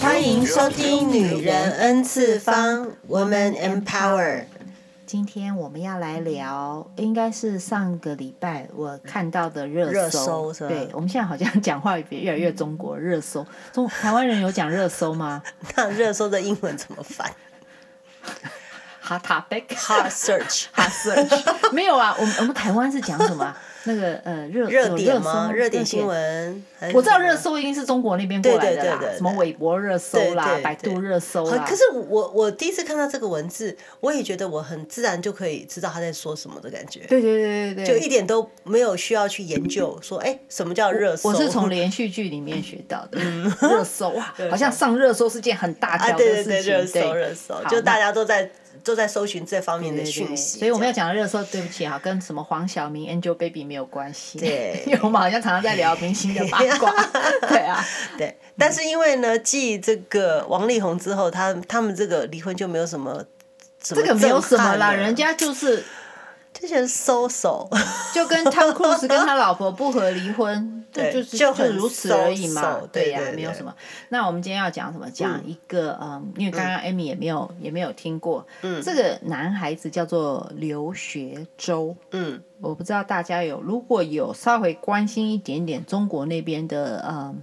欢迎收听《女人 N 次方》，Woman Empower。今天我们要来聊，应该是上个礼拜我看到的热搜。热搜是吧？对，我们现在好像讲话越来越中国热搜。中台湾人有讲热搜吗？那热搜的英文怎么翻？Hot topic, hot search, hot search。没有啊，我们我们台湾是讲什么？那个呃热热点吗？热点新闻，我知道热搜一定是中国那边过来的啦，什么微博热搜啦，百度热搜啦。可是我我第一次看到这个文字，我也觉得我很自然就可以知道他在说什么的感觉。对对对对对，就一点都没有需要去研究说，哎，什么叫热搜？我是从连续剧里面学到的。热搜 哇，好像上热搜是件很大条的事情。对对对，热搜热搜，就大家都在。都在搜寻这方面的讯息，所以我们要讲的热搜，对不起哈，跟什么黄晓明、Angelababy 没有关系。对，因为我们好像常常在聊明星的八卦。对啊，对。但是因为呢，继这个王力宏之后，他他们这个离婚就没有什么，这个没有什么啦，人家就是。之前收手，就跟汤克鲁斯跟他老婆不和离婚，对，就是就就如此而已嘛。对呀，没有什么。那我们今天要讲什么？讲一个嗯，因为刚刚艾米也没有也没有听过。嗯，这个男孩子叫做刘学周。嗯，我不知道大家有如果有稍微关心一点点中国那边的嗯，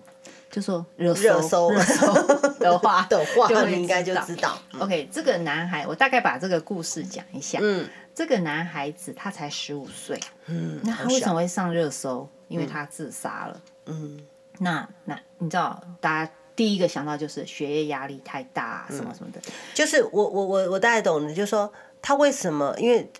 就说热搜热搜 的话的话，就应该就知道。OK，这个男孩，我大概把这个故事讲一下。嗯。这个男孩子他才十五岁，嗯，那他为什么会上热搜？因为他自杀了，嗯，那那你知道，大家第一个想到就是学业压力太大，什么什么的。就是我我我我大概懂的，就是说他为什么？因为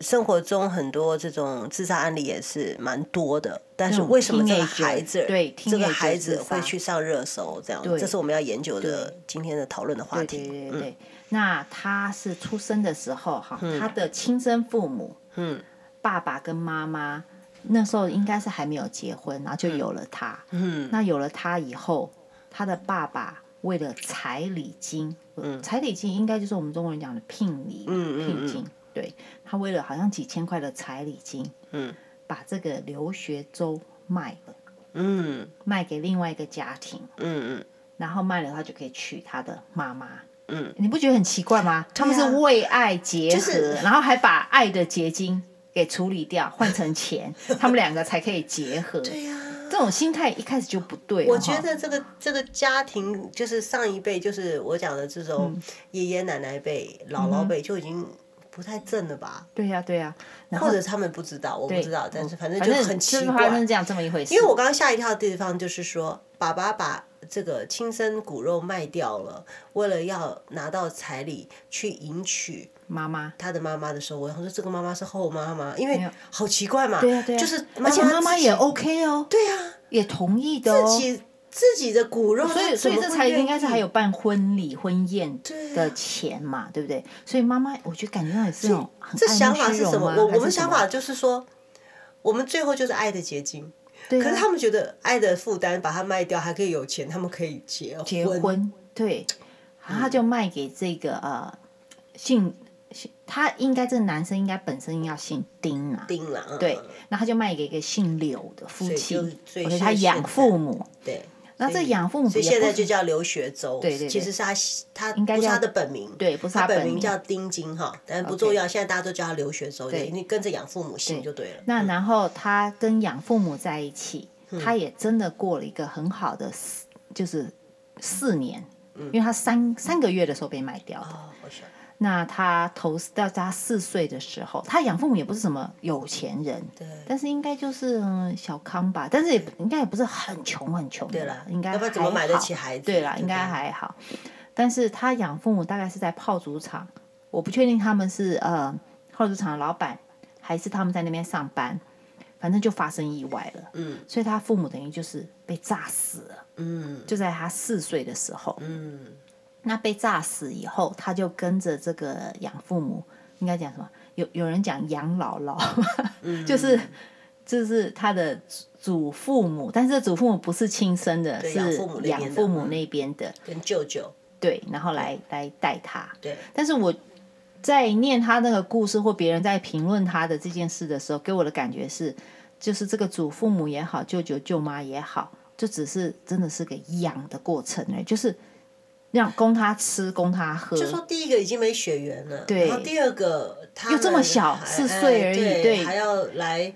生活中很多这种自杀案例也是蛮多的，但是为什么这个孩子对这个孩子会去上热搜？这样，这是我们要研究的今天的讨论的话题。对对对。那他是出生的时候，哈，他的亲生父母，嗯，爸爸跟妈妈那时候应该是还没有结婚，然后就有了他，嗯，那有了他以后，他的爸爸为了彩礼金，嗯，彩礼金应该就是我们中国人讲的聘礼，嗯，聘金，对，他为了好像几千块的彩礼金，嗯，把这个留学周卖了，嗯，卖给另外一个家庭，嗯嗯，然后卖了他就可以娶他的妈妈。嗯，你不觉得很奇怪吗？啊、他们是为爱结合，就是、然后还把爱的结晶给处理掉，换成钱，他们两个才可以结合。对呀、啊，这种心态一开始就不对。我觉得这个这个家庭就是上一辈，就是我讲的这种爷爷奶奶辈、嗯、姥姥辈就已经不太正了吧？对呀、啊，对呀、啊，或者他们不知道，我不知道，但是反正就很奇怪，是这样这么一回事。因为我刚刚吓一跳的地方就是说，爸爸把。这个亲生骨肉卖掉了，为了要拿到彩礼去迎娶妈妈，他的妈妈的时候，我说这个妈妈是后妈妈，因为好奇怪嘛，对啊对啊，就是而且妈妈也 OK 哦，对啊，也同意的哦，自己自己的骨肉，所以所以这彩礼应该是还有办婚礼婚宴的钱嘛，对不对？所以妈妈，我觉得感觉上也是那种很这想法是什么？我我们想法就是说，我们最后就是爱的结晶。可是他们觉得爱的负担，把它卖掉还可以有钱，他们可以结婚。结婚对，然后他就卖给这个呃姓姓，他应该这个男生应该本身要姓丁啊，丁啊，对，那他就卖给一个姓柳的夫妻，而且他养父母，对。那这养父母，所以现在就叫刘学周。对对，其实是他他不是他的本名，对，不是他本名叫丁金哈，但不重要。现在大家都叫他刘学周，对，你跟着养父母姓就对了。那然后他跟养父母在一起，他也真的过了一个很好的四，就是四年，因为他三三个月的时候被卖掉的。那他投到他四岁的时候，他养父母也不是什么有钱人，对，但是应该就是小康吧，但是也应该也不是很穷很穷对啦，应该要不然。怎么买得起孩子？对啦，应该还好。但是他养父母大概是在炮竹厂，我不确定他们是呃炮竹厂的老板，还是他们在那边上班，反正就发生意外了。嗯，所以他父母等于就是被炸死了。嗯，就在他四岁的时候。嗯。那被炸死以后，他就跟着这个养父母，应该讲什么？有有人讲养姥姥，嗯、就是就是他的祖父母，但是祖父母不是亲生的，是养父母那边的，跟舅舅对，然后来对来带他。对，但是我在念他那个故事，或别人在评论他的这件事的时候，给我的感觉是，就是这个祖父母也好，舅舅舅妈也好。就只是真的是个养的过程哎，就是让供他吃，供他喝。就说第一个已经没血缘了，对，然后第二个他又这么小，四岁而已，对，对，还要来。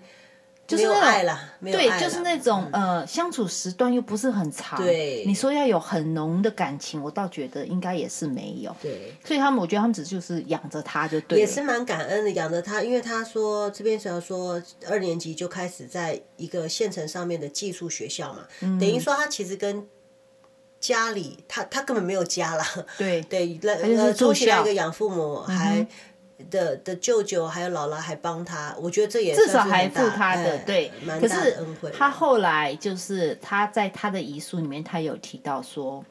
就是爱了，对，就是那种呃，相处时段又不是很长。对，你说要有很浓的感情，我倒觉得应该也是没有。对，所以他们，我觉得他们只就是养着他就对。也是蛮感恩的，养着他，因为他说这边想要说二年级就开始在一个县城上面的寄宿学校嘛，嗯、等于说他其实跟家里他他根本没有家了。对 对，那呃，出现一个养父母还。嗯的的舅舅还有姥姥还帮他，我觉得这也至少还付他的对，蛮大的恩惠。他后来就是他在他的遗书里面，他有提到说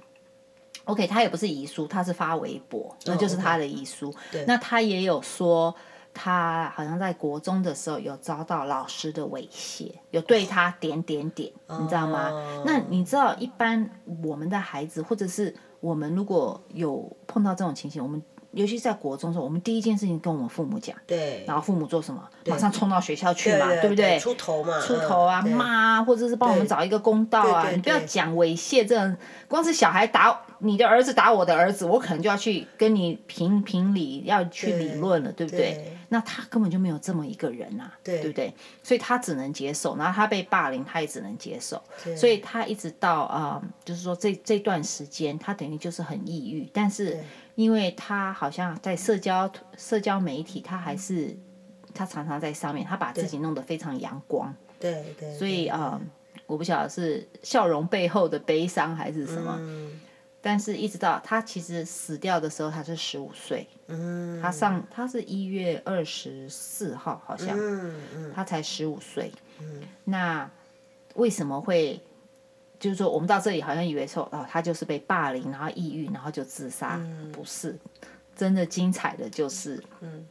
，OK，他也不是遗书，他是发微博，那就是他的遗书。对，那他也有说，他好像在国中的时候有遭到老师的猥亵，有对他点点点，你知道吗？那你知道，一般我们的孩子，或者是我们如果有碰到这种情形，我们。尤其在国中的时候，我们第一件事情跟我们父母讲，对，然后父母做什么？马上冲到学校去嘛，对不对？出头嘛，出头啊，骂，或者是帮我们找一个公道啊！你不要讲猥亵这种，光是小孩打你的儿子打我的儿子，我可能就要去跟你评评理，要去理论了，对不对？那他根本就没有这么一个人呐，对不对？所以他只能接受，然后他被霸凌，他也只能接受，所以他一直到啊，就是说这这段时间，他等于就是很抑郁，但是。因为他好像在社交社交媒体，他还是他常常在上面，他把自己弄得非常阳光。对对。所以啊、呃，我不晓得是笑容背后的悲伤还是什么。嗯。但是，一直到他其实死掉的时候，他是十五岁。嗯。他上他是一月二十四号，好像。嗯嗯。他才十五岁。嗯。那为什么会？就是说，我们到这里好像以为说，哦，他就是被霸凌，然后抑郁，然后就自杀。嗯、不是，真的精彩的就是，嗯，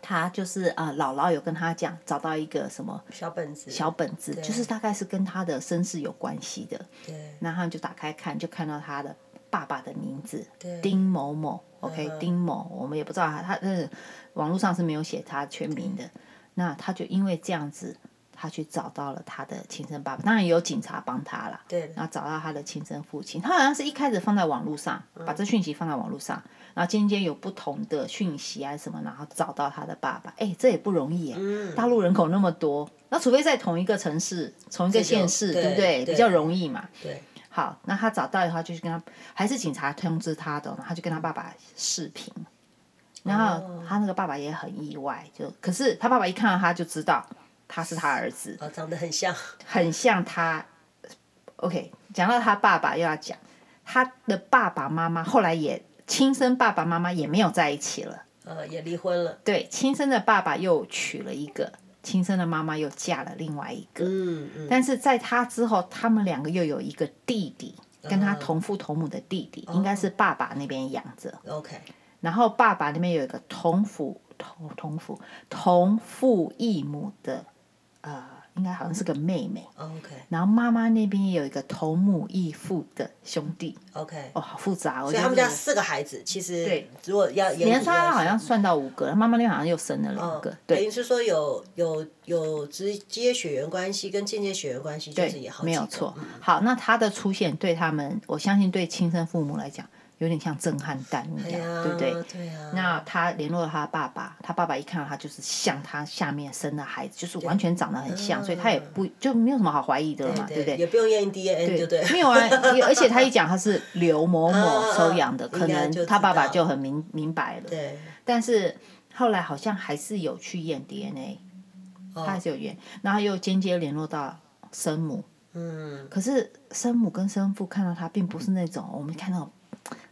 他就是啊、呃，姥姥有跟他讲，找到一个什么小本子，小本子，就是大概是跟他的身世有关系的。对。然后就打开看，就看到他的爸爸的名字，丁某某，OK，丁某，我们也不知道他，他呃，网络上是没有写他全名的。那他就因为这样子。他去找到了他的亲生爸爸，当然也有警察帮他了。对。然后找到他的亲生父亲，他好像是一开始放在网络上，把这讯息放在网络上，然后间接有不同的讯息啊什么，然后找到他的爸爸。哎，这也不容易哎。嗯。大陆人口那么多，那除非在同一个城市、同一个县市，对不对？比较容易嘛。对。好，那他找到以后，就去跟他，还是警察通知他的，他就跟他爸爸视频，然后他那个爸爸也很意外，就可是他爸爸一看到他就知道。他是他儿子，哦，长得很像，很像他。OK，讲到他爸爸，又要讲他的爸爸妈妈，后来也亲生爸爸妈妈也没有在一起了，呃，也离婚了。对，亲生的爸爸又娶了一个，亲生的妈妈又嫁了另外一个。嗯嗯。但是在他之后，他们两个又有一个弟弟，跟他同父同母的弟弟，应该是爸爸那边养着。OK。然后爸爸那边有一个同父同同父同父异母的。呃，应该好像是个妹妹。OK。然后妈妈那边也有一个同母异父的兄弟。OK。哦，好复杂。所以他们家四个孩子，其实对，如果要连他好像算到五个，妈妈那边好像又生了两个。对。等于是说有有有直接血缘关系跟间接血缘关系，就是也好。没有错。好，那他的出现对他们，我相信对亲生父母来讲。有点像震撼弹一样，对不对？对啊。那他联络了他爸爸，他爸爸一看到他就是像他下面生的孩子，就是完全长得很像，所以他也不就没有什么好怀疑的了嘛，对不对？也不用验 DNA，对对？没有啊，而且他一讲他是刘某某收养的，可能他爸爸就很明明白了。对。但是后来好像还是有去验 DNA，他还是有验，然后又间接联络到生母。嗯。可是生母跟生父看到他，并不是那种我们看到。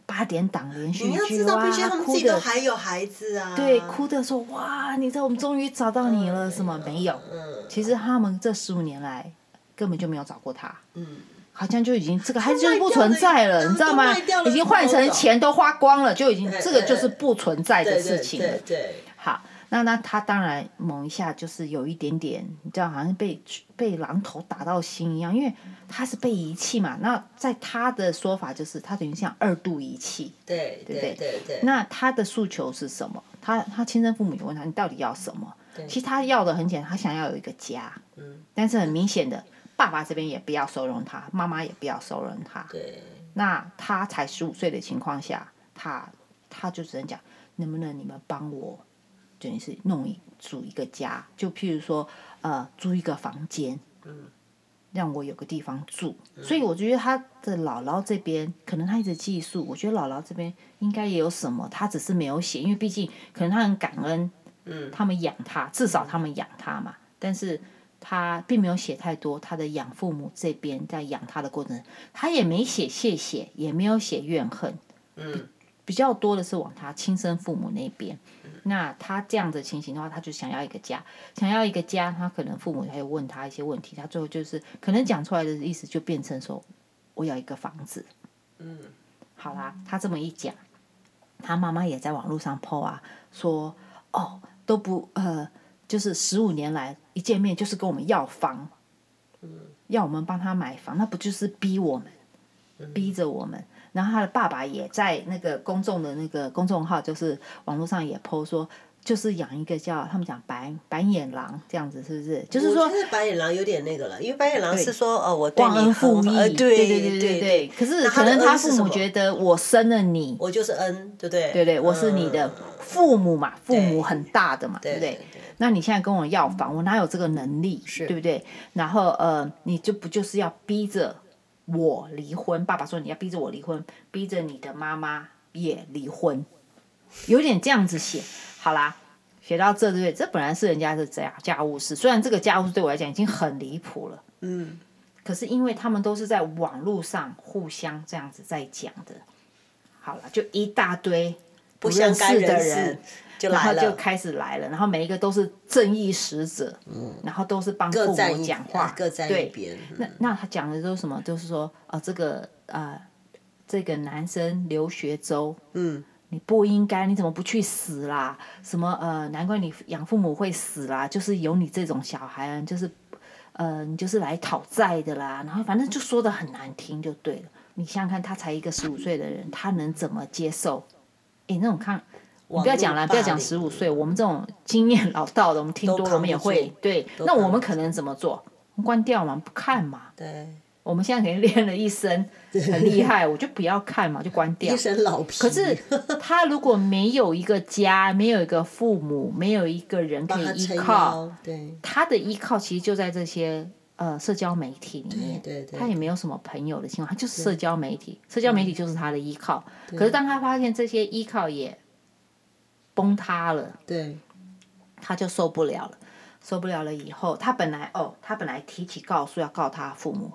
八点档连续剧哇，你要知道，他们自己都还有孩子啊。对，哭的说哇，你知道我们终于找到你了，什么没有？其实他们这十五年来根本就没有找过他。嗯，好像就已经这个孩子就不存在了，你知道吗？已经换成钱都花光了，就已经这个就是不存在的事情了。对，好。那那他当然猛一下就是有一点点，你知道，好像被被榔头打到心一样，因为他是被遗弃嘛。那在他的说法就是，他等于像二度遗弃，对对对对，对。那他的诉求是什么？他他亲生父母也问他，你到底要什么？其实他要的很简单，他想要有一个家。嗯。但是很明显的，爸爸这边也不要收容他，妈妈也不要收容他。对。那他才十五岁的情况下，他他就只能讲，能不能你们帮我，等于是弄一组一个家，就譬如说，呃，租一个房间，嗯，让我有个地方住。嗯、所以我觉得他的姥姥这边，可能他一直寄宿，我觉得姥姥这边应该也有什么，他只是没有写，因为毕竟可能他很感恩，嗯，他们养他，至少他们养他嘛，但是。他并没有写太多，他的养父母这边在养他的过程，他也没写谢谢，也没有写怨恨，嗯，比较多的是往他亲生父母那边。那他这样的情形的话，他就想要一个家，想要一个家，他可能父母还有问他一些问题，他最后就是可能讲出来的意思就变成说，我要一个房子，嗯，好啦，他这么一讲，他妈妈也在网络上 po 啊，说哦都不呃。就是十五年来一见面就是跟我们要房，要我们帮他买房，那不就是逼我们，逼着我们。然后他的爸爸也在那个公众的那个公众号，就是网络上也 po 说，就是养一个叫他们讲白白眼狼这样子，是不是？就是说白眼狼有点那个了，因为白眼狼是说哦，我忘恩负义，对对对对对。可是可能他父母觉得我生了你，我就是恩，对不对？对对，我是你的父母嘛，父母很大的嘛，对不对？那你现在跟我要房，我哪有这个能力，对不对？然后呃，你就不就是要逼着我离婚？爸爸说你要逼着我离婚，逼着你的妈妈也离婚，有点这样子写。好啦，写到这对不对？这本来是人家的家家务事，虽然这个家务事对我来讲已经很离谱了，嗯，可是因为他们都是在网络上互相这样子在讲的，好了，就一大堆不认识的人。然后就开始来了，然后每一个都是正义使者，嗯、然后都是帮父母讲话，各在一边。对，那那他讲的都是什么？就是说，哦，这个啊、呃，这个男生刘学周，嗯，你不应该，你怎么不去死啦？什么呃，难怪你养父母会死啦，就是有你这种小孩，就是呃，你就是来讨债的啦。然后反正就说的很难听，就对了。你想想看，他才一个十五岁的人，他能怎么接受？诶，那种看。你不要讲了，不要讲十五岁，我们这种经验老道的，我们听多了，我们也会对。那我们可能怎么做？关掉嘛，不看嘛。对。我们现在肯定练了一身，很厉害，我就不要看嘛，就关掉。一身老皮。可是他如果没有一个家，没有一个父母，没有一个人可以依靠，对。他的依靠其实就在这些呃社交媒体里面。对对。他也没有什么朋友的情况，他就是社交媒体，社交媒体就是他的依靠。可是当他发现这些依靠也。崩塌了，对，他就受不了了，受不了了以后，他本来哦，他本来提起告诉要告他父母，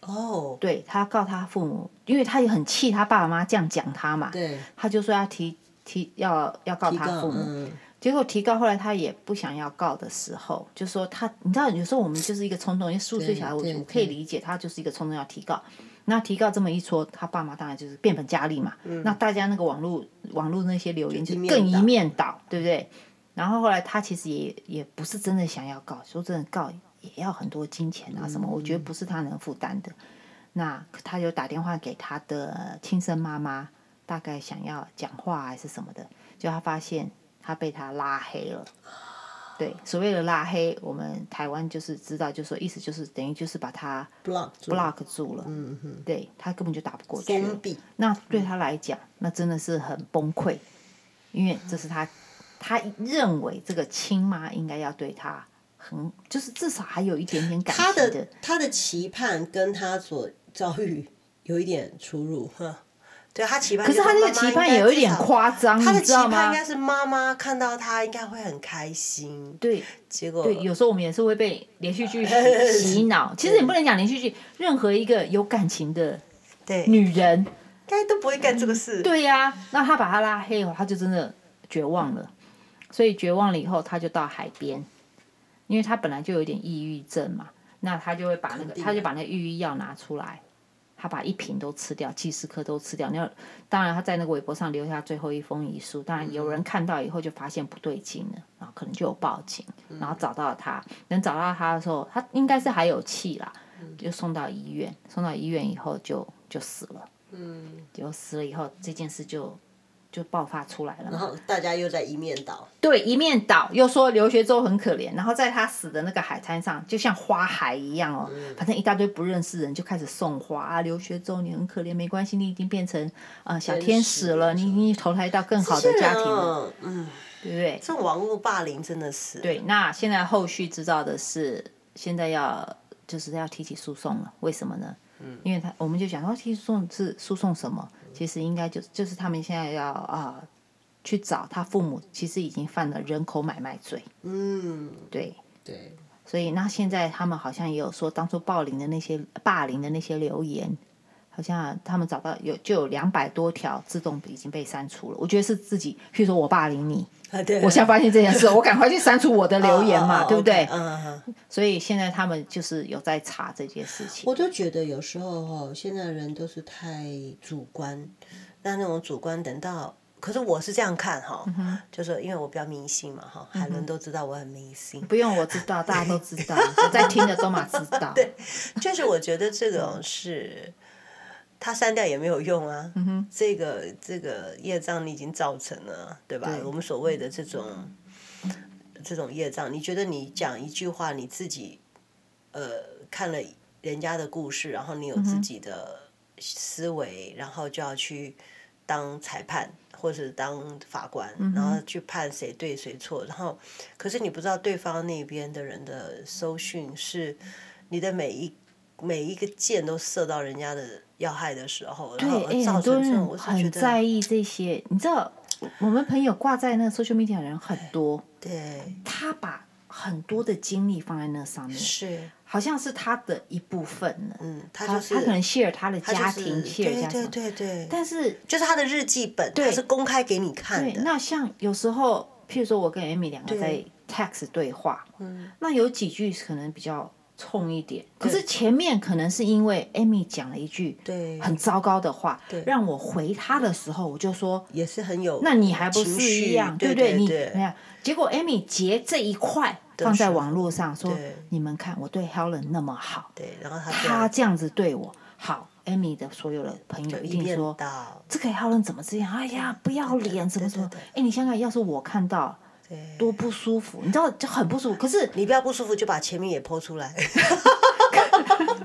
哦，对他告他父母，因为他也很气他爸爸妈妈这样讲他嘛，对，他就说要提提要要告他父母，嗯、结果提告后来他也不想要告的时候，就说他，你知道有时候我们就是一个冲动，因为十五岁小孩我我可以理解他就是一个冲动要提告。那提告这么一说，他爸妈当然就是变本加厉嘛。嗯、那大家那个网络网络那些留言就更一面倒，对不对？然后后来他其实也也不是真的想要告，说真的告也要很多金钱啊什么，嗯、我觉得不是他能负担的。那他就打电话给他的亲生妈妈，大概想要讲话还是什么的，就他发现他被他拉黑了。对，所谓的拉黑，我们台湾就是知道，就是说意思就是等于就是把他 block block 住了，嗯哼，对他根本就打不过去。封闭。那对他来讲，那真的是很崩溃，因为这是他，他认为这个亲妈应该要对他很，就是至少还有一点点感情的。他的他的期盼跟他所遭遇有一点出入，对他期盼，可是他那个期盼也有一点夸张，他的期盼应该是妈妈看到他应该会很开心。对，结果对，有时候我们也是会被连续剧 洗脑。其实你不能讲连续剧，任何一个有感情的对女人，应该都不会干这个事。对呀，那他把他拉黑后，他就真的绝望了。所以绝望了以后，他就到海边，因为他本来就有点抑郁症嘛，那他就会把那个，他就把那个抑郁药拿出来。他把一瓶都吃掉，几十颗都吃掉。那当然，他在那个微博上留下最后一封遗书。当然，有人看到以后就发现不对劲了，然后可能就有报警，然后找到他。能找到他的时候，他应该是还有气啦，就送到医院。送到医院以后就就死了。嗯，就死了以后，这件事就就爆发出来了。然后大家又在一面倒。对，一面倒，又说刘学洲很可怜。然后在他死的那个海滩上，就像花海一样哦，嗯、反正一大堆不认识人就开始送花啊。刘学洲，你很可怜，没关系，你已经变成啊、呃、小天使了，你已经投胎到更好的家庭了，嗯，对不对？这种网络霸凌真的是。对，那现在后续知道的是，现在要就是要提起诉讼了，为什么呢？嗯，因为他我们就讲说提起诉讼是诉讼什么？其实应该就就是他们现在要啊、呃、去找他父母，其实已经犯了人口买卖罪。嗯，对对，所以那现在他们好像也有说，当初暴凌的那些霸凌的那些留言，好像他们找到有就有两百多条自动已经被删除了。我觉得是自己，譬如说我霸凌你。啊、对，我现在发现这件事，我赶快去删除我的留言嘛，对不对？嗯，所以现在他们就是有在查这件事情。我就觉得有时候哈，现在人都是太主观，那那种主观等到，可是我是这样看哈，嗯、就是因为我比较迷信嘛哈，海伦都知道我很迷信。不用我知道，大家都知道，我在听的都嘛知道。对，就是我觉得这种是。他删掉也没有用啊，嗯、哼这个这个业障你已经造成了，对吧？对我们所谓的这种这种业障，你觉得你讲一句话，你自己呃看了人家的故事，然后你有自己的思维，嗯、然后就要去当裁判或者当法官，然后去判谁对谁错，然后可是你不知道对方那边的人的搜讯是你的每一每一个箭都射到人家的。要害的时候，对，哎，很多人很在意这些。你知道，我们朋友挂在那个 social media 的人很多。对。他把很多的精力放在那上面，是，好像是他的一部分呢。嗯，他他可能 share 他的家庭，share 家庭，对对对。但是，就是他的日记本，他是公开给你看的。那像有时候，譬如说我跟 Amy 两个在 text 对话，嗯，那有几句可能比较。冲一点，可是前面可能是因为 Amy 讲了一句很糟糕的话，让我回他的时候，我就说也是很有，那你还不是一样，对不对？你没有，结果 Amy 截这一块放在网络上说，你们看我对 Helen 那么好，对，然后他他这样子对我好，Amy 的所有的朋友一定说，这个 Helen 怎么这样？哎呀，不要脸，怎么怎么？哎，你想想，要是我看到。多不舒服，你知道就很不舒服。可是你不要不舒服，就把前面也剖出来。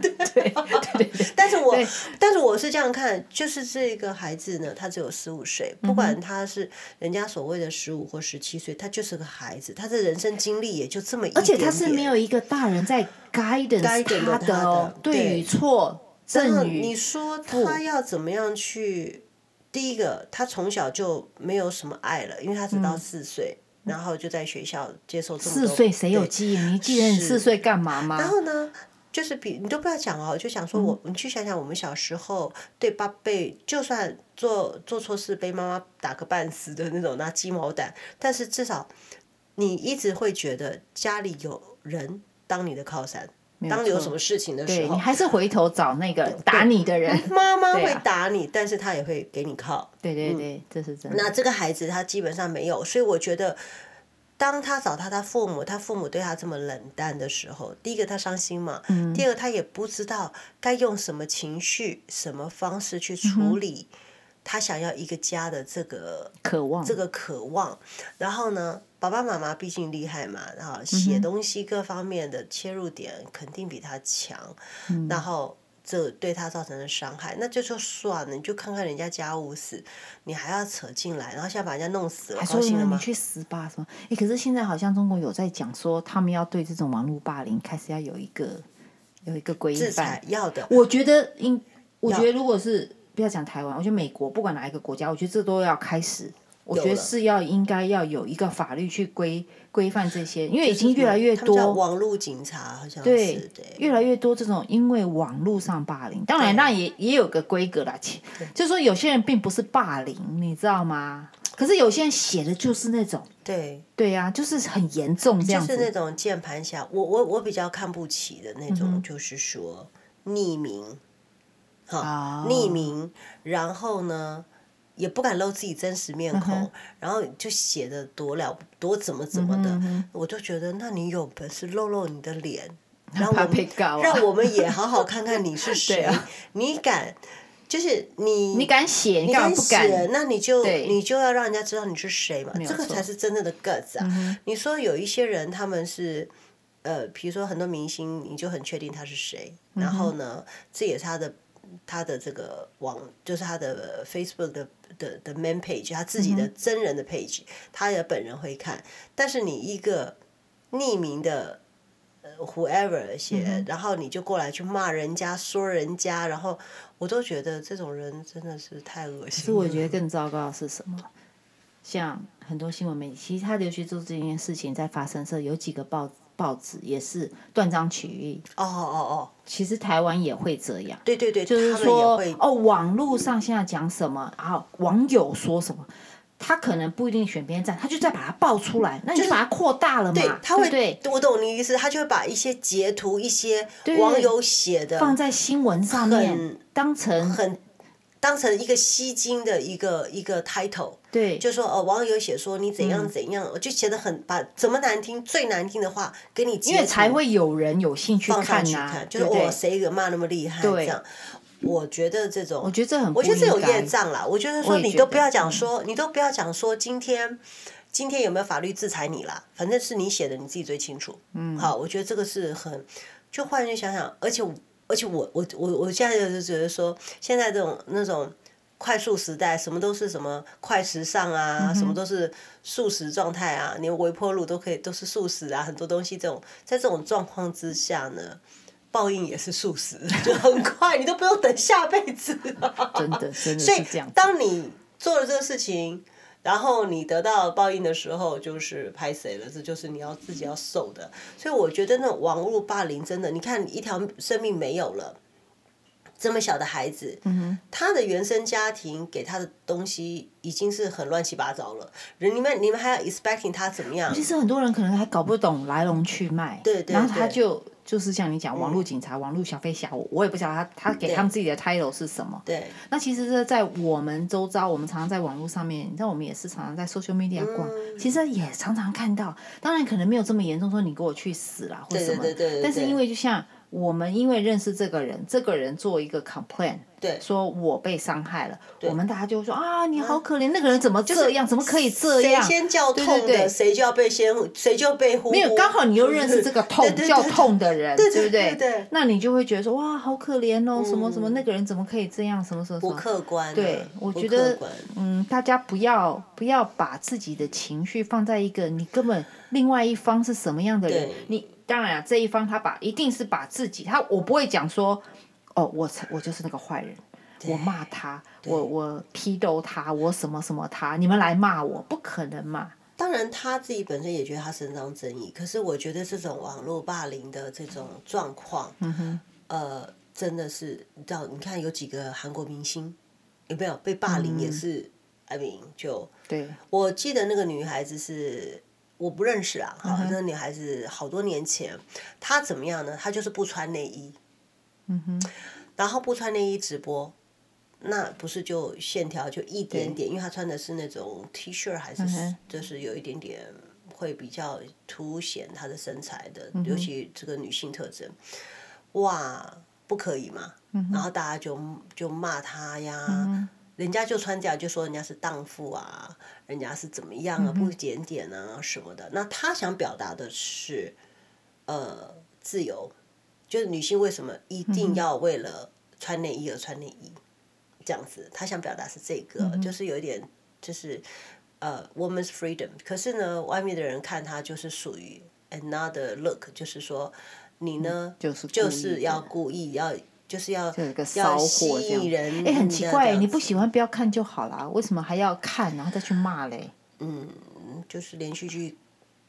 对对对对。但是我但是我是这样看，就是这个孩子呢，他只有十五岁，不管他是人家所谓的十五或十七岁，他就是个孩子，他的人生经历也就这么一点点。而且他是没有一个大人在 guidance 他的哦，对与错，正与。你说他要怎么样去？第一个，他从小就没有什么爱了，因为他只到四岁。然后就在学校接受这么多。四岁谁有记忆？你记得你四岁干嘛吗？然后呢，就是比你都不要讲哦，就想说我，嗯、你去想想我们小时候对爸被，就算做做错事被妈妈打个半死的那种拿鸡毛掸，但是至少你一直会觉得家里有人当你的靠山。当你有什么事情的时候，你还是回头找那个打你的人。妈妈会打你，但是他也会给你靠。对对对，这是真的。那这个孩子他基本上没有，所以我觉得，当他找他他父母，他父母对他这么冷淡的时候，第一个他伤心嘛，第二个他也不知道该用什么情绪、什么方式去处理他想要一个家的这个渴望，这个渴望。然后呢？爸爸妈妈毕竟厉害嘛，然后写东西各方面的切入点肯定比他强，嗯、然后这对他造成的伤害，那就就算了，你就看看人家家务事，你还要扯进来，然后现在把人家弄死了，高兴了吗？你去死吧什么？哎，可是现在好像中国有在讲说，他们要对这种网络霸凌开始要有一个有一个规范，制裁要的。我觉得应，我觉得如果是要不要讲台湾，我觉得美国不管哪一个国家，我觉得这都要开始。我觉得是要应该要有一个法律去规规范这些，因为已经越来越多。网络警察好像对，对。越来越多这种因为网络上霸凌，当然那也也有个规格啦，对。就是说有些人并不是霸凌，你知道吗？可是有些人写的就是那种。对。对呀、啊，就是很严重这样子，就是那种键盘侠。我我我比较看不起的那种，就是说匿名，哈、嗯，匿名，然后呢？也不敢露自己真实面孔，然后就写的多了多怎么怎么的，我就觉得，那你有本事露露你的脸，让我们让我们也好好看看你是谁。你敢就是你你敢写，你敢不敢？那你就你就要让人家知道你是谁嘛，这个才是真正的 guts 啊！嗯、你说有一些人他们是呃，比如说很多明星，你就很确定他是谁，然后呢，这也是他的他的这个网，就是他的 Facebook 的的的 main page，他自己的真人的 page，、嗯、他也本人会看，但是你一个匿名的呃。Whoever 写，嗯、然后你就过来去骂人家，说人家，然后我都觉得这种人真的是太恶心了。其实我觉得更糟糕的是什么？像很多新闻媒体，其实他留学做这件事情在发生的时候，有几个报报纸也是断章取义。哦哦哦，其实台湾也会这样。对对对，就是说哦，网络上现在讲什么，然后网友说什么。他可能不一定选边站，他就再把它爆出来，那你就把它扩大了嘛？对，他会，对，我懂你意思，他就会把一些截图、一些网友写的放在新闻上面，当成很当成一个吸睛的一个一个 title。对，就说哦，网友写说你怎样怎样，就写的很把怎么难听最难听的话给你，因为才会有人有兴趣看啊，就是我谁个骂那么厉害这样。我觉得这种，我觉得这很，我觉得这有业障啦。我觉得说你都不要讲说，你都不要讲说今天，今天有没有法律制裁你啦？反正是你写的，你自己最清楚。嗯，好，我觉得这个是很，就换句想想，而且而且我我我我现在就是觉得说，现在这种那种快速时代，什么都是什么快时尚啊，什么都是素食状态啊，连微波炉都可以都是素食啊，很多东西这种在这种状况之下呢。报应也是速食，就很快，你都不用等下辈子。真的，真的是这样。所以，当你做了这个事情，然后你得到报应的时候，就是拍谁了？这就是你要自己要受的。所以，我觉得那种网络霸凌，真的，你看，一条生命没有了。这么小的孩子，嗯、他的原生家庭给他的东西已经是很乱七八糟了。人你们你们还要 expecting 他怎么样？其实很多人可能还搞不懂来龙去脉。对对，对。然后他就就是像你讲，网络警察、嗯、网络小飞侠，我我也不晓得他他给他们自己的 title 是什么。对。那其实是在我们周遭，我们常常在网络上面，你知道，我们也是常常在 social media 逛，嗯、其实也常常看到。当然可能没有这么严重，说你给我去死啦，或者什么。对对对对对。但是因为就像。我们因为认识这个人，这个人做一个 complain，对，说我被伤害了，我们大家就说啊，你好可怜，那个人怎么这样，怎么可以这样？谁先叫痛的，谁就要被先，谁就被呼。没有，刚好你又认识这个痛 叫痛的人，对不对？那你就会觉得说哇，好可怜哦，什么什么，那个人怎么可以这样？什么什么？不客观。对，我觉得，嗯，大家不要不要把自己的情绪放在一个你根本另外一方是什么样的人，你。当然啊，这一方他把一定是把自己，他我不会讲说，哦，我我就是那个坏人，我骂他，我我批斗他，我什么什么他，你们来骂我，不可能嘛。当然他自己本身也觉得他伸张正义，可是我觉得这种网络霸凌的这种状况，嗯哼，呃，真的是你知道，你看有几个韩国明星有没有被霸凌，也是，I mean，就对，我记得那个女孩子是。我不认识啊，好，那个女孩子好多年前，她怎么样呢？她就是不穿内衣，嗯哼，然后不穿内衣直播，那不是就线条就一点点，因为她穿的是那种 T 恤还是就是有一点点会比较凸显她的身材的，嗯、尤其这个女性特征，哇，不可以嘛，嗯、然后大家就就骂她呀。嗯人家就穿这样，就说人家是荡妇啊，人家是怎么样啊，不检点啊什么的。那他想表达的是，呃，自由，就是女性为什么一定要为了穿内衣而穿内衣，这样子，他想表达是这个，就是有一点，就是呃，woman's freedom。可是呢，外面的人看他就是属于 another look，就是说你呢，就是就是要故意要。就是要有个骚货这样，哎，很奇怪，你不喜欢不要看就好了，为什么还要看然后再去骂嘞？嗯，就是连续剧。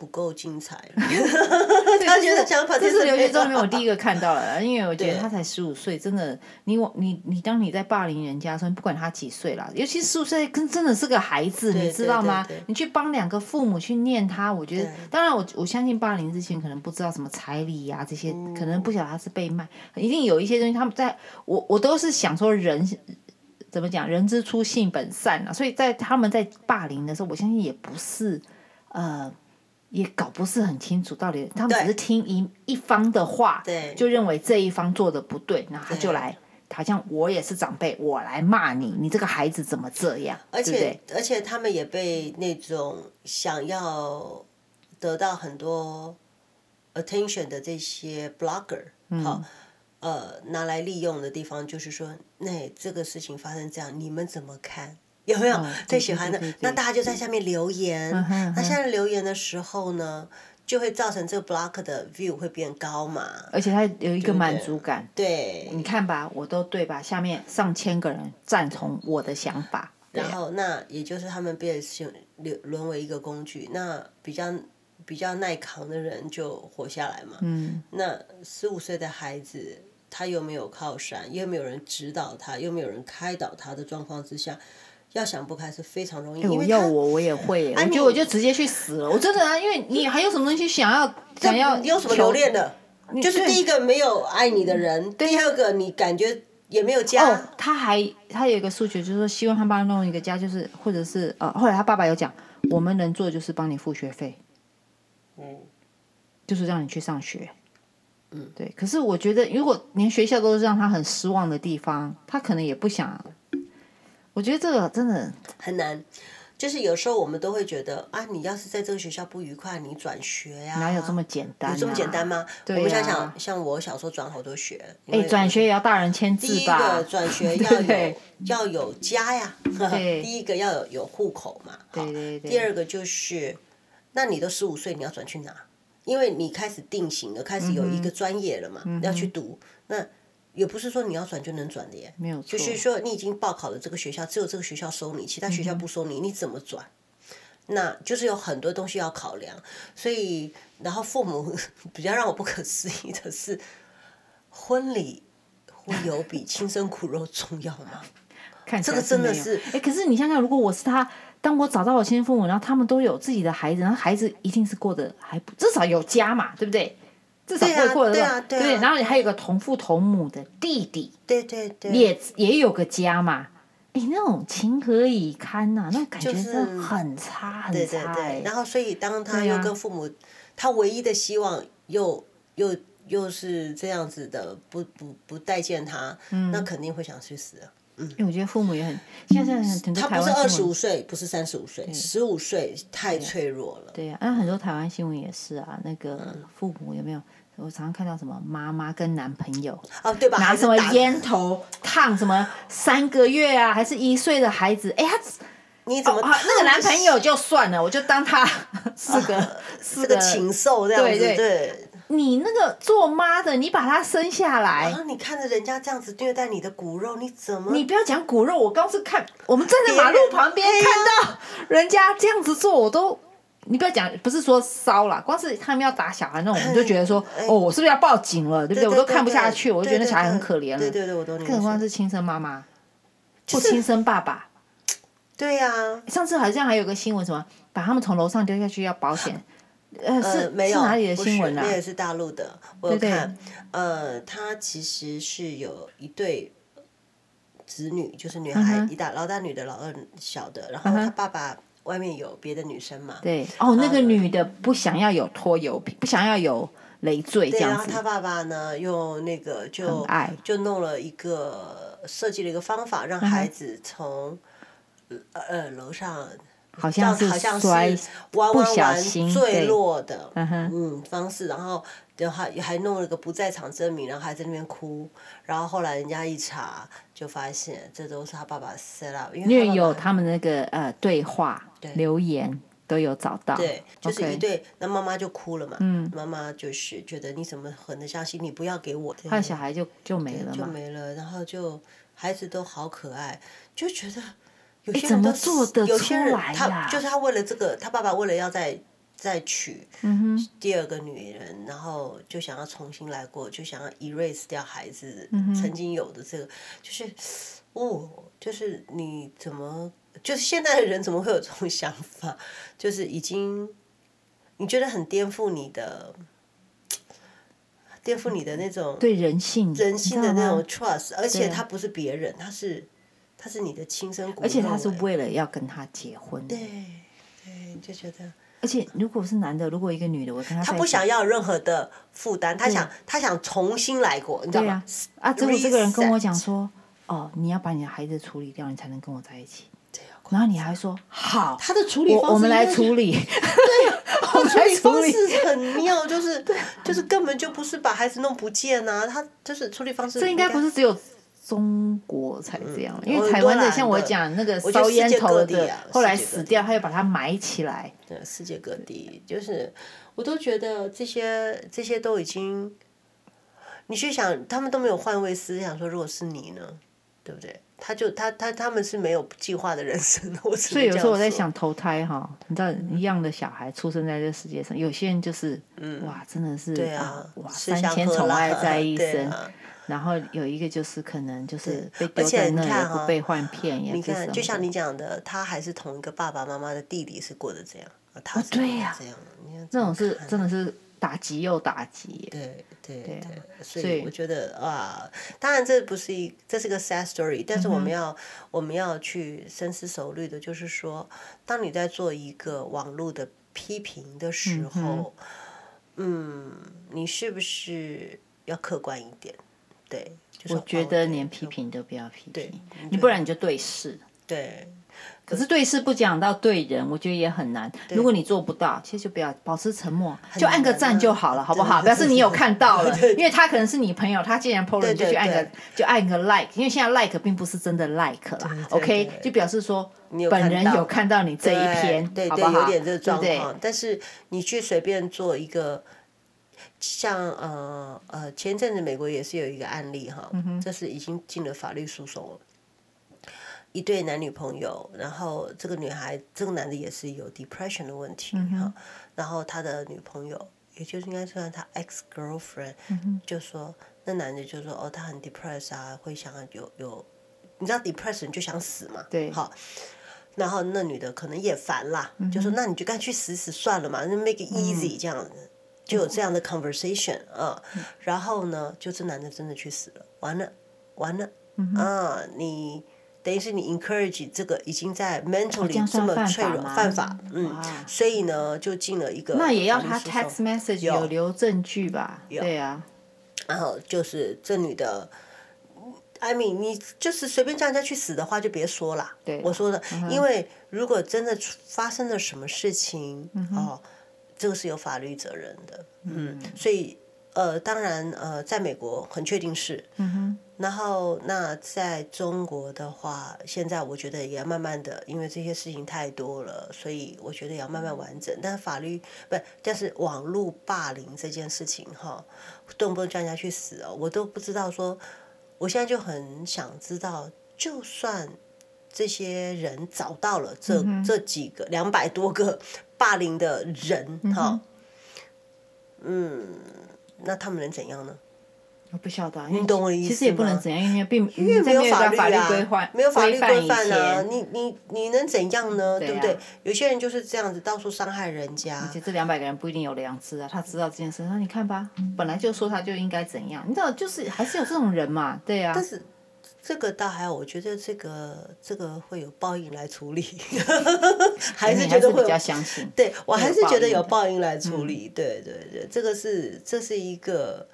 不够精彩，他觉得想法这是留学中里面我第一个看到了，因为我觉得他才十五岁，真的，你我你你当你在霸凌人家的时候，不管他几岁了，尤其十五岁，跟真的是个孩子，你知道吗？你去帮两个父母去念他，我觉得，当然我我相信霸凌之前可能不知道什么彩礼呀这些，可能不晓得他是被卖，一定有一些东西他们在我我都是想说人怎么讲，人之初性本善啊，所以在他们在霸凌的时候，我相信也不是呃。也搞不是很清楚，到底他们只是听一一方的话，对就认为这一方做的不对，然后他就来好像我也是长辈，我来骂你，你这个孩子怎么这样？而且而且他们也被那种想要得到很多 attention 的这些 blogger，好、嗯，呃，拿来利用的地方就是说，那这个事情发生这样，你们怎么看？有没有最喜欢的？那大家就在下面留言。那下面留言的时候呢，就会造成这个 block 的 view 会变高嘛？而且它有一个满足感。对，你看吧，我都对吧？下面上千个人赞同我的想法。然后，那也就是他们变成沦沦为一个工具。那比较比较耐扛的人就活下来嘛。嗯。那十五岁的孩子，他又没有靠山，又没有人指导他，又没有人开导他的状况之下。要想不开是非常容易。我要我我也会，我觉得我就直接去死了。我真的啊，因为你还有什么东西想要想要？你有什么留恋的？就是第一个没有爱你的人，第二个你感觉也没有家。哦，他还他有一个诉求，就是说希望他帮他弄一个家，就是或者是呃，后来他爸爸有讲，我们能做的就是帮你付学费，嗯，就是让你去上学，嗯，对。可是我觉得，如果连学校都是让他很失望的地方，他可能也不想。我觉得这个真的很难，就是有时候我们都会觉得啊，你要是在这个学校不愉快，你转学呀、啊？哪有这么简单、啊？有这么简单吗？对啊、我们想想，像我小时候转好多学，哎，转学也要大人签字吧？第一个转学要有要有家呀，第一个要有有户口嘛。对对对。第二个就是，那你都十五岁，你要转去哪？因为你开始定型了，开始有一个专业了嘛，嗯、要去读那。也不是说你要转就能转的耶，没有错。就是说你已经报考了这个学校，只有这个学校收你，其他学校不收你，嗯、你怎么转？那就是有很多东西要考量。所以，然后父母 比较让我不可思议的是，婚礼会有比亲生骨肉重要吗？看这个真的是，哎，可是你想想，如果我是他，当我找到我亲生父母，然后他们都有自己的孩子，然后孩子一定是过得还不至少有家嘛，对不对？至少会过得对、啊对，啊对，啊、对，然后你还有个同父同母的弟弟，对对对，也也有个家嘛，你，那种情何以堪呐、啊？那种感觉是很差很差。对对对，然后所以当他又跟父母，啊、他唯一的希望又又又是这样子的，不不不待见他，嗯、那肯定会想去死。嗯，因为我觉得父母也很，现在很多台湾他不是二十五岁，不是三十五岁，十五岁太脆弱了。对呀、啊，那、啊、很多台湾新闻也是啊，那个父母有没有？我常常看到什么妈妈跟男朋友哦，对吧？拿什么烟头烫什么三个月啊，还是一岁的孩子？哎，他你怎么、哦、那个男朋友就算了，我就当他 是个、哦、是个禽兽这样子。对你那个做妈的，你把他生下来，然后你看着人家这样子虐待你的骨肉，你怎么？你不要讲骨肉，我刚是看我们站在马路旁边看到人家这样子做，我都。你不要讲，不是说骚了，光是他们要打小孩那种，我们就觉得说，哦，我是不是要报警了，对不对？我都看不下去，我就觉得那小孩很可怜了。对对对，我都。更何况是亲生妈妈，或亲生爸爸。对呀。上次好像还有个新闻，什么把他们从楼上丢下去要保险？呃，是是哪里的新闻啊？那也是大陆的，我有看。呃，他其实是有一对子女，就是女孩一大老大女的，老二小的，然后他爸爸。外面有别的女生嘛？对，哦，那个女的不想要有拖油瓶，不想要有累赘这样子。然后他爸爸呢，用那个就就弄了一个设计了一个方法，让孩子从呃楼上好像是好像是弯弯弯坠落的嗯方式，然后然后还还弄了个不在场证明，然后还在那边哭，然后后来人家一查就发现这都是他爸爸 set up，因为有他们那个呃对话。留言都有找到，对，就是一对，那妈妈就哭了嘛。嗯，妈妈就是觉得你怎么狠得下心，你不要给我，他的小孩就就没了嘛，就没了。然后就孩子都好可爱，就觉得有些人都做的有些人他就是他为了这个，他爸爸为了要再再娶第二个女人，然后就想要重新来过，就想要 erase 掉孩子曾经有的这个，就是哦，就是你怎么？就是现在的人怎么会有这种想法？就是已经，你觉得很颠覆你的，颠覆你的那种对人性、人性的那种 trust，而且他不是别人，他是他是你的亲生骨肉，而且他是为了要跟他结婚。对对，就觉得而且如果是男的，如果一个女的，我跟他他不想要任何的负担，他想他想重新来过，你知道吗？啊，结果这个人跟我讲说，哦，你要把你的孩子处理掉，你才能跟我在一起。然后你还说好，他的处理方式，我们来处理。对，处理方式很妙，就是 就是根本就不是把孩子弄不见啊，他就是处理方式。这应该不是只有中国才这样，因为台湾的像我讲那个烧烟头的，后来死掉，他又把它埋起来。对，世界各地就是，我都觉得这些这些都已经，你去想，他们都没有换位思想，说如果是你呢，对不对？他就他他他们是没有计划的人生，所以有时候我在想投胎哈，你知道一样的小孩出生在这世界上，有些人就是哇，真的是对啊，哇，三千宠爱在一 身，然后有一个就是可能就是被丢在那也不被换片，你看，就像你讲的，他还是同一个爸爸妈妈的弟弟是过得这样，他是对呀，这样，这种是真的是。打击又打击，对对对，所以我觉得啊，当然这不是一，这是个 sad story，但是我们要我们要去深思熟虑的，就是说，当你在做一个网络的批评的时候，嗯，你是不是要客观一点？对，我觉得连批评都不要批评，你不然你就对事。对。可是对事不讲到对人，我觉得也很难。如果你做不到，其实就不要保持沉默，就按个赞就好了，好不好？表示你有看到了，因为他可能是你朋友，他既然 po 了，你就去按个，就按个 like，因为现在 like 并不是真的 like 啦，OK？就表示说本人有看到你这一篇，对对，有点这个状况。但是你去随便做一个，像呃呃，前一阵子美国也是有一个案例哈，这是已经进了法律诉讼了。一对男女朋友，然后这个女孩，这个男的也是有 depression 的问题哈、然后他的女朋友，也就是应该算他 ex girlfriend，、嗯、就说那男的就说哦，他很 depressed 啊，会想要有有，你知道 depression 就想死嘛，对，好，然后那女的可能也烦啦，嗯、就说那你就干脆去死死算了嘛，那 make it easy、嗯、这样子，就有这样的 conversation 啊、嗯，然后呢，就这男的真的去死了，完了完了，啊，你。等于是你 encourage 这个已经在 mentally 这么脆弱犯法，嗯，所以呢就进了一个。那也要他 text message 有留证据吧？对呀。然后就是这女的，I mean 你就是随便叫人家去死的话就别说了。对，我说的，因为如果真的发生了什么事情，哦，这个是有法律责任的，嗯，所以。呃，当然，呃，在美国很确定是，嗯哼，然后那在中国的话，现在我觉得也要慢慢的，因为这些事情太多了，所以我觉得也要慢慢完整。但是法律不，但是网络霸凌这件事情哈，动不动叫人家去死哦，我都不知道说，我现在就很想知道，就算这些人找到了这、这几个两百多个霸凌的人哈，嗯。那他们能怎样呢？我不晓得、啊，你懂我的意思吗？其实也不能怎样，因为并因为没有法律规范，没有法律规范啊！你你你能怎样呢？对不对？有些人就是这样子到处伤害人家。而且这两百个人不一定有良知啊，他知道这件事，那你看吧，本来就说他就应该怎样，你知道，就是还是有这种人嘛，对啊。但是这个倒还好，我觉得这个这个会有报应来处理，还是觉得会比较相信。对，我还是觉得有报应来处理。对对对，这个是这是一个。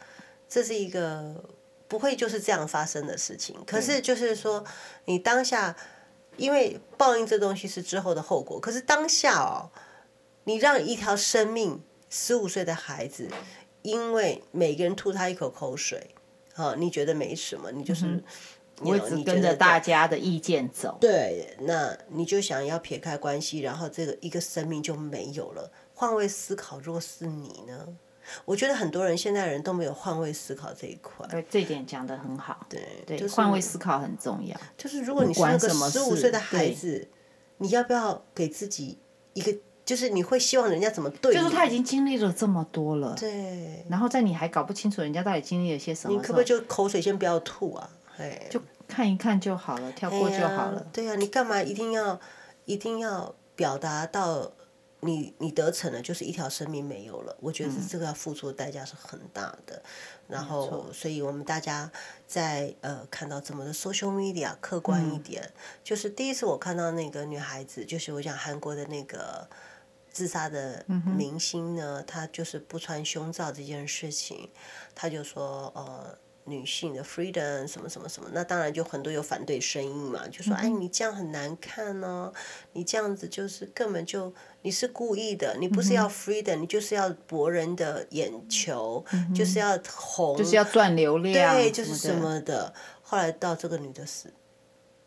这是一个不会就是这样发生的事情，可是就是说，你当下，因为报应这东西是之后的后果，可是当下哦，你让一条生命，十五岁的孩子，因为每个人吐他一口口水，啊，你觉得没什么，你就是，我一直跟着大家的意见走，对，那你就想要撇开关系，然后这个一个生命就没有了。换位思考，如果是你呢？我觉得很多人现在人都没有换位思考这一块。对，这一点讲的很好。对对，换位思考很重要。就是如果你是那个十五岁的孩子，你要不要给自己一个？就是你会希望人家怎么对你？就是他已经经历了这么多了。对。然后在你还搞不清楚人家到底经历了些什么，你可不可以就口水先不要吐啊？哎，就看一看就好了，跳过就好了。对呀，你干嘛一定要一定要表达到？你你得逞了，就是一条生命没有了。我觉得这个要付出的代价是很大的。嗯、然后，所以我们大家在呃看到怎么的 social media，客观一点，嗯、就是第一次我看到那个女孩子，就是我讲韩国的那个自杀的明星呢，他就是不穿胸罩这件事情，他就说呃。女性的 freedom 什么什么什么，那当然就很多有反对声音嘛，就说哎，你这样很难看呢、哦，你这样子就是根本就你是故意的，你不是要 freedom，你就是要博人的眼球，嗯、就是要红，就是要赚流量，对，就是什么的。后来到这个女的死，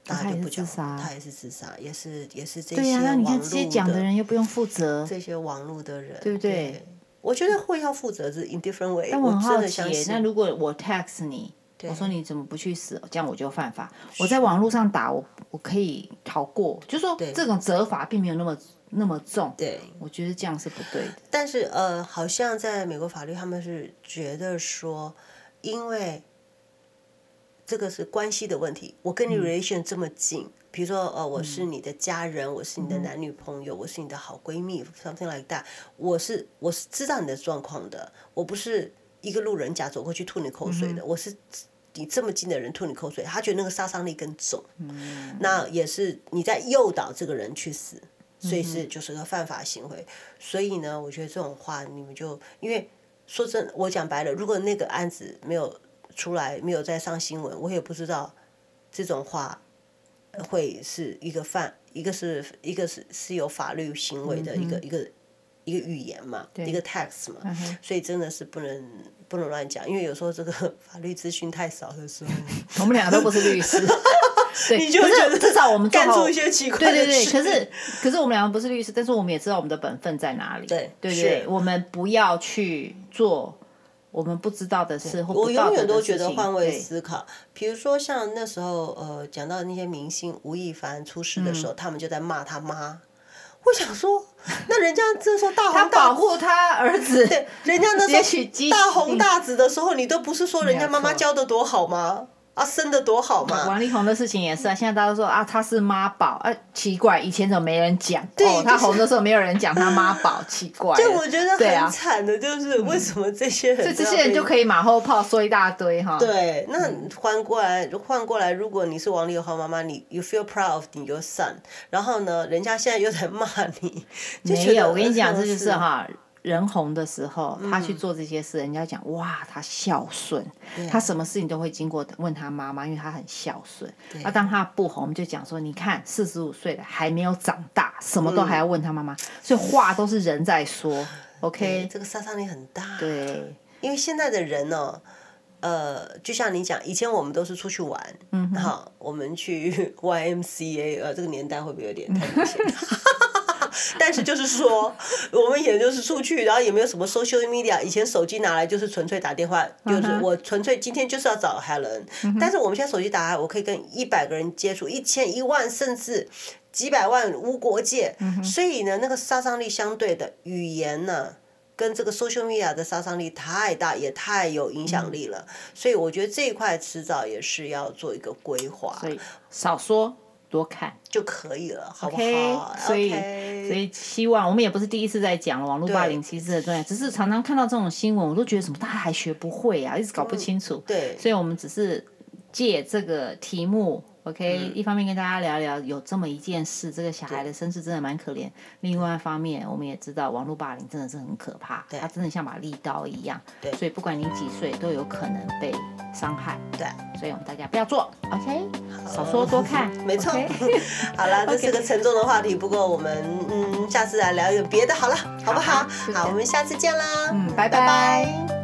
大家就不讲，她也是自杀，也是也是这些网络的。对呀、啊，那你看这些讲的人又不用负责，这些网络的人，对不对？对我觉得会要负责是 in different way。但我很好奇，那如果我 text 你，我说你怎么不去死？这样我就犯法。我在网络上打我，我可以逃过，就说这种责罚并没有那么那么重。对，我觉得这样是不对的。但是呃，好像在美国法律，他们是觉得说，因为这个是关系的问题，我跟你 relation 这么近。嗯比如说，呃，我是你的家人，嗯、我是你的男女朋友，嗯、我是你的好闺蜜，something like that。我是我是知道你的状况的，我不是一个路人甲走过去吐你口水的，嗯、我是你这么近的人吐你口水，他觉得那个杀伤力更重。嗯、那也是你在诱导这个人去死，所以是就是个犯法行为。嗯、所以呢，我觉得这种话你们就因为说真，我讲白了，如果那个案子没有出来，没有再上新闻，我也不知道这种话。会是一个犯，一个是一个是是有法律行为的一个、嗯、一个一个语言嘛，一个 text 嘛，嗯、所以真的是不能不能乱讲，因为有时候这个法律资讯太少的时候，我们两个都不是律师，对，你就觉得至少我们干出一些奇怪的事，对对对，可是可是我们两个不是律师，但是我们也知道我们的本分在哪里，对对对，我们不要去做。我们不知道的事，或不道的事，我永远都觉得换位思考。比如说像那时候，呃，讲到那些明星吴亦凡出事的时候，嗯、他们就在骂他妈。我想说，那人家这时候大 红大紫，他保护他儿子，对，人家那时候大红大紫的时候，你都不是说人家妈妈教的多好吗？啊，生的多好嘛！王力宏的事情也是啊，现在大家都说啊，他是妈宝，啊，奇怪，以前怎么没人讲？对，哦，他红的时候没有人讲他妈宝，奇怪。就我觉得很惨的，就是为什么这些人，这些人就可以马后炮说一大堆哈？对，那换过来，换过来，如果你是王力宏妈妈，你 you feel proud of your son，然后呢，人家现在又在骂你，没有，我跟你讲，这就是哈。人红的时候，他去做这些事，嗯、人家讲哇，他孝顺，他什么事情都会经过问他妈妈，因为他很孝顺。那当他不红，我们就讲说，你看四十五岁了还没有长大，什么都还要问他妈妈，嗯、所以话都是人在说。OK，这个杀伤力很大。对，因为现在的人呢、哦，呃，就像你讲，以前我们都是出去玩，嗯哼，好，我们去 YMCA，呃，这个年代会不会有点太明显？但是就是说，我们也就是出去，然后也没有什么 social media。以前手机拿来就是纯粹打电话，就是我纯粹今天就是要找 Helen。但是我们现在手机打开，我可以跟一百个人接触，一千、一万，甚至几百万无国界。所以呢，那个杀伤力相对的语言呢，跟这个 social media 的杀伤力太大，也太有影响力了。所以我觉得这一块迟早也是要做一个规划。所以少说。多看就可以了，好不好？Okay, 所以所以希望我们也不是第一次在讲网络霸凌其实的重要，对只是常常看到这种新闻，我都觉得什么大家还学不会啊，一直搞不清楚。嗯、对，所以我们只是借这个题目。OK，、嗯、一方面跟大家聊一聊有这么一件事，这个小孩的身世真的蛮可怜。另外一方面，我们也知道网络霸凌真的是很可怕，对它真的像把利刀一样。对，所以不管你几岁，都有可能被伤害。对，所以我们大家不要做。OK，少说多看。没错。好了，这是个沉重的话题，不过我们嗯，下次来聊一个别的好了，好不好？好，好，我们下次见啦。嗯，拜拜。拜拜。